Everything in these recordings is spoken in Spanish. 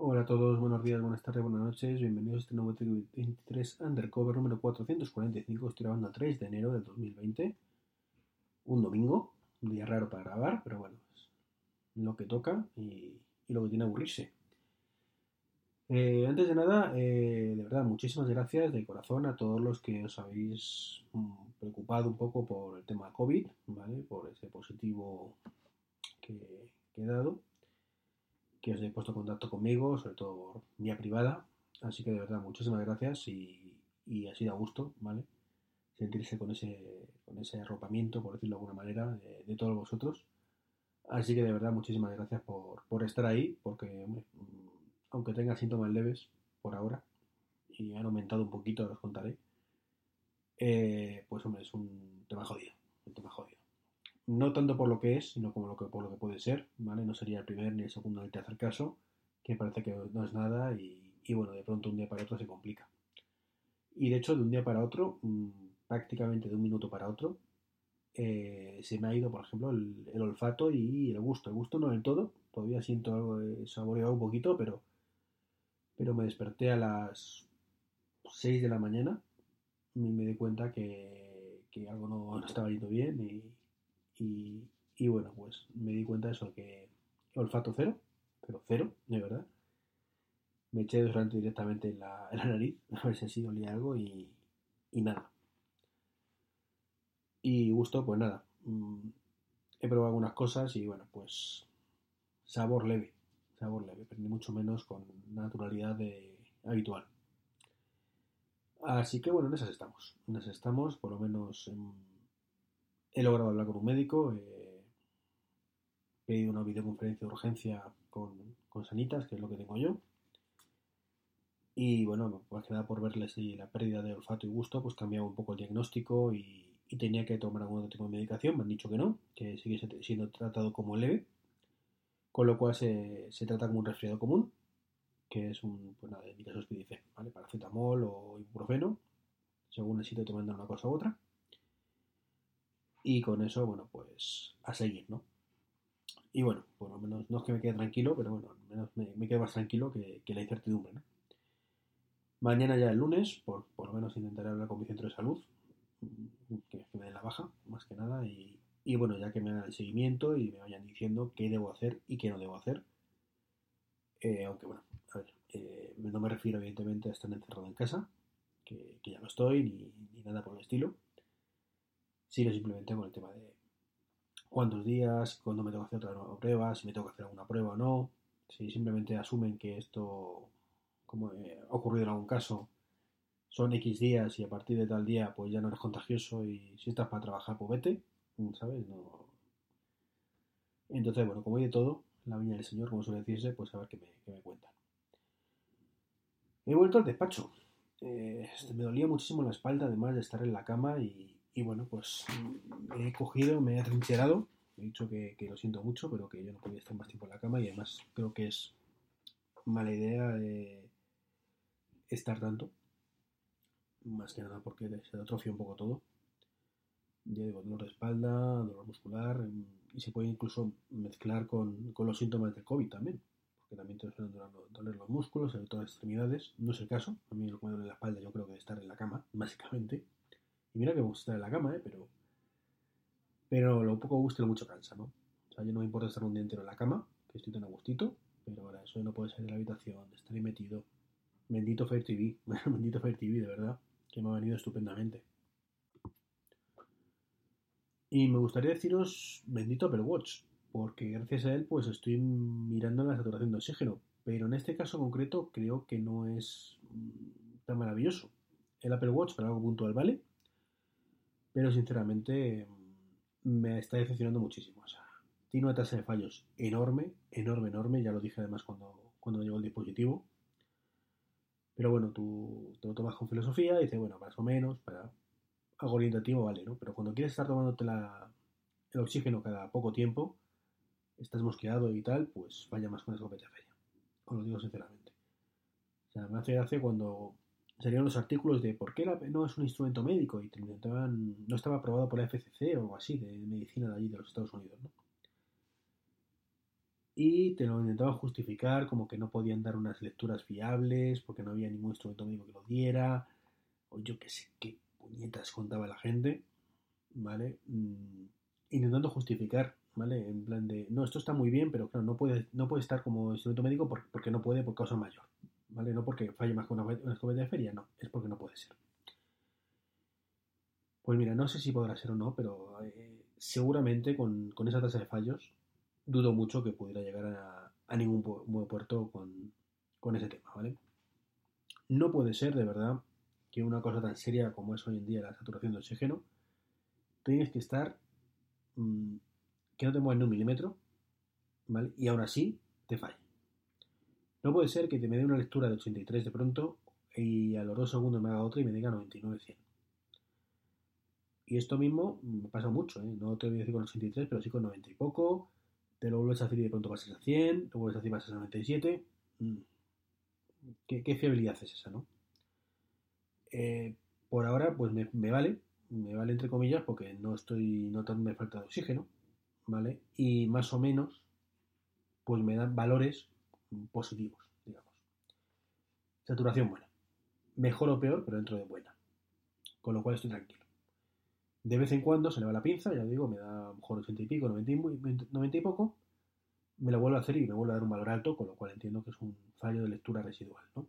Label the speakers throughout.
Speaker 1: Hola a todos, buenos días, buenas tardes, buenas noches, bienvenidos a este nuevo 23 Undercover número 445, estoy grabando el 3 de enero del 2020, un domingo, un día raro para grabar, pero bueno, es lo que toca y, y lo que tiene aburrirse. Eh, antes de nada, eh, de verdad, muchísimas gracias de corazón a todos los que os habéis mm, preocupado un poco por el tema COVID, ¿vale? Por ese positivo que, que he dado, que os he puesto contacto conmigo, sobre todo por vía privada. Así que de verdad, muchísimas gracias y, ha sido a gusto, ¿vale? sentirse con ese, con ese arropamiento, por decirlo de alguna manera, de, todos vosotros. Así que de verdad, muchísimas gracias por, por estar ahí, porque mm, aunque tenga síntomas leves por ahora, y han aumentado un poquito, os contaré, eh, pues hombre, es un tema jodido, un tema jodido. No tanto por lo que es, sino como lo que, por lo que puede ser, ¿vale? No sería el primer, ni el segundo, ni el tercer caso, que parece que no es nada y, y bueno, de pronto un día para otro se complica. Y de hecho, de un día para otro, mmm, prácticamente de un minuto para otro, eh, se me ha ido, por ejemplo, el, el, olfato y el gusto. El gusto no del todo, todavía siento algo de saboreado un poquito, pero, pero me desperté a las 6 de la mañana y me di cuenta que, que algo no, no, estaba yendo bien y, y, bueno, pues me di cuenta de eso, que olfato cero, pero cero, de verdad. Me eché desodorante directamente en la, en la nariz, a ver si olía algo y, y nada. Y gusto, pues nada. Mmm, he probado algunas cosas y bueno, pues sabor leve. Sabor leve, pero ni mucho menos con naturalidad de, habitual. Así que bueno, en esas estamos. En esas estamos, por lo menos en, he logrado hablar con un médico. He pedido una videoconferencia de urgencia con, con Sanitas, que es lo que tengo yo. Y bueno, más que nada por verles si la pérdida de olfato y gusto, pues cambiaba un poco el diagnóstico y tenía que tomar algún otro tipo de medicación, me han dicho que no, que sigue siendo tratado como leve, con lo cual se, se trata como un resfriado común, que es un, pues nada, de dice, ¿vale? Paracetamol o ibuprofeno, según necesito tomando una cosa u otra. Y con eso, bueno, pues a seguir, ¿no? Y bueno, por lo menos no es que me quede tranquilo, pero bueno, al menos me, me quedo más tranquilo que, la incertidumbre, ¿no? Mañana ya el lunes, por, por lo menos intentaré hablar con mi centro de salud, que, me den la baja, más que nada, y, y, bueno, ya que me hagan el seguimiento y me vayan diciendo qué debo hacer y qué no debo hacer. Eh, aunque bueno, a ver, eh, no me refiero evidentemente a estar encerrado en casa, que, que ya no estoy, ni, ni, nada por el estilo, sino simplemente con el tema de cuántos días, cuándo me tengo que hacer otra nueva prueba, si me tengo que hacer alguna prueba o no, si simplemente asumen que esto, como eh, ha ocurrido en algún caso, son X días y a partir de tal día pues ya no eres contagioso y si estás para trabajar pues vete, ¿sabes? No... Entonces, bueno, como hay de todo, la viña del Señor, como suele decirse, pues a ver qué me, qué me cuentan. He vuelto al despacho. Eh, me dolía muchísimo la espalda además de estar en la cama y, y bueno, pues me he cogido, me he atrincherado. He dicho que, lo siento mucho, pero que yo no podía estar más tiempo en la cama y además creo que es mala idea eh, estar tanto más que nada porque se atrofia un poco todo. Ya digo, dolor de espalda, dolor muscular, y se puede incluso mezclar con, con los síntomas del COVID también, porque también te suelen doler los músculos, sobre todo las extremidades. No es el caso, a mí lo que me duele la espalda yo creo que es estar en la cama, básicamente. Y mira que me gusta estar en la cama, ¿eh? pero, Pero lo poco gusta y lo mucho cansa, ¿no? O sea, yo no me importa estar un día entero en la cama, que estoy tan a gustito, pero ahora eso no puede salir de la habitación, estar ahí metido. Bendito Fire TV, bendito Fire TV, de verdad, que me ha venido estupendamente. Y me gustaría deciros bendito Apple Watch, porque gracias a él pues estoy mirando la saturación de oxígeno, pero en este caso concreto creo que no es mm, tan maravilloso. El Apple Watch para algo puntual vale, pero sinceramente mm, me está decepcionando muchísimo. O sea, tiene una tasa de fallos enorme, enorme, enorme, ya lo dije además cuando, cuando llegó el dispositivo. Pero bueno, tú te lo tomas con filosofía y dices, bueno, más o menos, para algo orientativo vale, ¿no? Pero cuando quieres estar tomándote la, el oxígeno cada poco tiempo, estás mosqueado y tal, pues vaya más con escopeta feria. Os lo digo sinceramente. O sea, me hace gracia cuando salieron los artículos de por qué no es un instrumento médico y te no estaba aprobado por la FCC o algo así, de medicina de allí, de los Estados Unidos, ¿no? Y te lo intentaban justificar como que no podían dar unas lecturas fiables porque no había ningún instrumento médico que lo diera, o yo qué sé qué puñetas contaba la gente, ¿vale? Mm, intentando justificar ¿vale? En plan de, no, esto está muy bien, pero claro, no puede, no puede estar como instrumento médico porque no puede por causa mayor, ¿vale? No porque falle más con una, escopeta de feria, no, es porque no puede ser. Pues mira, no sé si podrá ser o no, pero eh, seguramente con, esa tasa de fallos dudo mucho que pudiera llegar a, ningún buen puerto con, con ese tema, ¿vale? No puede ser, de verdad, que una cosa tan seria como es hoy en día la saturación de oxígeno, tienes que estar mm, que no te mueven un milímetro, ¿vale? Y aún así te falla. No puede ser que te me dé una lectura de 83 de pronto y a los dos segundos me haga otra y me diga 99-100. Y esto mismo me pasa mucho, ¿eh? No te voy a decir con 83, pero sí con 90 y poco. Te lo vuelves a hacer y de pronto pasas a 100, te vuelves a hacer y pasas a 97. Mm. ¿Qué, fiabilidad es esa, no? Eh, por ahora, pues me, me, vale, me vale entre comillas porque no estoy notando falta de oxígeno. ¿vale? Y más o menos, pues me dan valores positivos, digamos. Saturación buena. Mejor o peor, pero dentro de buena. Con lo cual estoy tranquilo. De vez en cuando se le va la pinza, ya digo, me da mejor 80 y pico, 90 y, y poco. Me lo vuelvo a hacer y me vuelvo a dar un valor alto, con lo cual entiendo que es un fallo de lectura residual, ¿no?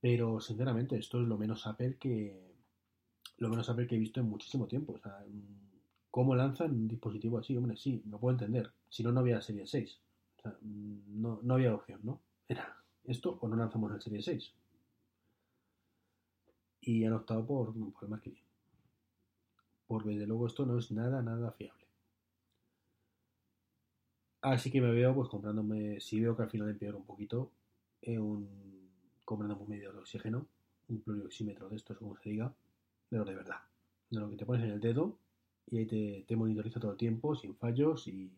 Speaker 1: Pero sinceramente, esto es lo menos Apple que. Lo menos Apple que he visto en muchísimo tiempo. O sea, ¿Cómo lanzan un dispositivo así? Hombre, sí, lo puedo entender. Si no, no había Serie 6. O sea, no, no había opción, ¿no? Era esto o no lanzamos el Serie 6. Y han optado por, por el marketing. Porque desde luego esto no es nada, nada fiable. Así que me veo pues comprándome, si veo que al final empeora un poquito, eh, un, comprándome un medio de oxígeno, un plurioxímetro de estos, como se diga, de lo de verdad. De lo que te pones en el dedo y ahí te, monitoriza todo el tiempo, sin fallos y,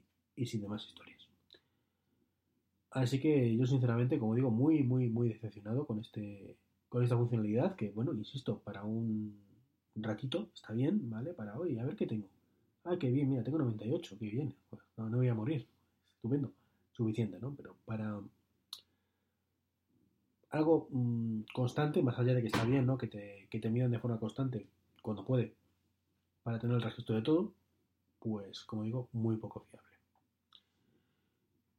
Speaker 1: sin demás historias. Así que yo sinceramente, como digo, muy, muy, muy decepcionado con, este, con esta funcionalidad que, bueno, insisto, para un ratito está bien, ¿vale? Para hoy, a ver qué tengo. Ah, qué bien, mira, tengo 98, qué bien. no, no voy a morir. Estupendo. Suficiente, ¿no? Pero para algo mm, constante, más allá de que está bien, ¿no? Que te, que te midan de forma constante cuando puede, para tener el registro de todo, pues como digo, muy poco fiable.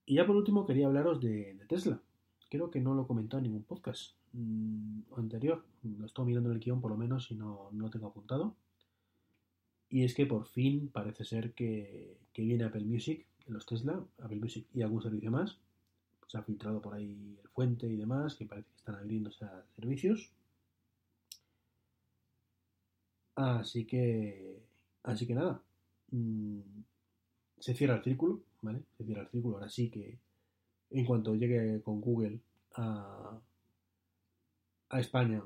Speaker 1: Y ya por último quería hablaros de, Tesla. Creo que no lo he comentado en ningún podcast mm, anterior. Lo estoy mirando en el guion por lo menos y no, no, lo tengo apuntado. Y es que por fin parece ser que, viene Apple Music los Tesla, Apple Music y algún servicio más. Se ha filtrado por ahí el fuente y demás, que parece que están abriéndose a servicios. Así que, así que nada, mm, se cierra el círculo, ¿vale? Se cierra el círculo. Ahora sí que en cuanto llegue con Google a, a España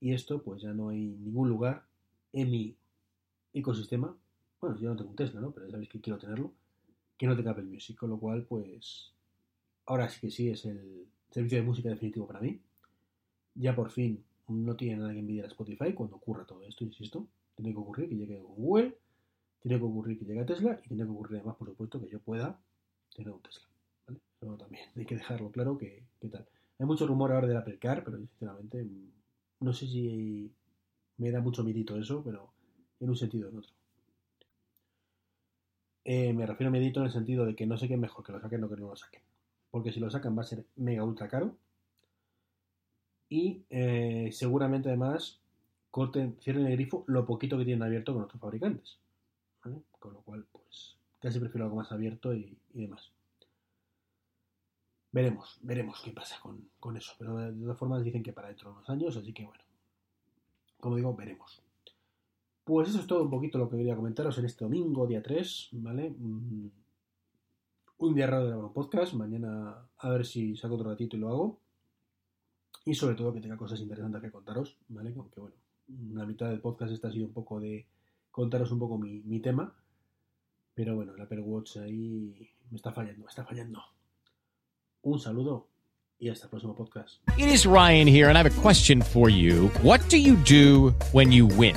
Speaker 1: y esto, pues ya no hay ningún lugar en mi ecosistema. Bueno, yo no tengo un Tesla, ¿no? Pero ya sabéis que quiero tenerlo. Que no tenga Apple Music, con lo cual, pues ahora sí que sí es el servicio de música definitivo para mí. Ya por fin no tiene nada que envidiar a Spotify cuando ocurra todo esto, insisto. Tiene que ocurrir que llegue Google, tiene que ocurrir que llegue a Tesla y tiene que ocurrir además, por supuesto, que yo pueda tener un Tesla. ¿vale? Eso también hay que dejarlo claro que, tal. Hay mucho rumor ahora del Apple pero sinceramente no sé si me da mucho mirito eso, pero en un sentido o en otro. Eh, me refiero a medito en el sentido de que no sé qué es mejor, que lo saquen o que no lo saquen. Porque si lo sacan va a ser mega ultra caro. Y eh, seguramente además cierren el grifo lo poquito que tienen abierto con otros fabricantes. Con lo cual, pues casi prefiero algo más abierto y, y demás. Veremos, veremos qué pasa con, con, eso. Pero de todas formas dicen que para dentro de unos años, así que bueno. Como digo, veremos. Pues eso es todo un poquito lo que quería comentaros en este domingo, día 3, ¿vale? Mm, un día raro de grabar un podcast. Mañana a ver si saco otro ratito y lo hago. Y sobre todo que tenga cosas interesantes que contaros, ¿vale? Aunque bueno, la mitad del podcast esta ha sido un poco de contaros un poco mi, mi tema. Pero bueno, el Apple Watch ahí me está fallando, me está fallando. Un saludo y hasta el próximo podcast.
Speaker 2: It is Ryan here, and I have a question for you. What do you do when you win?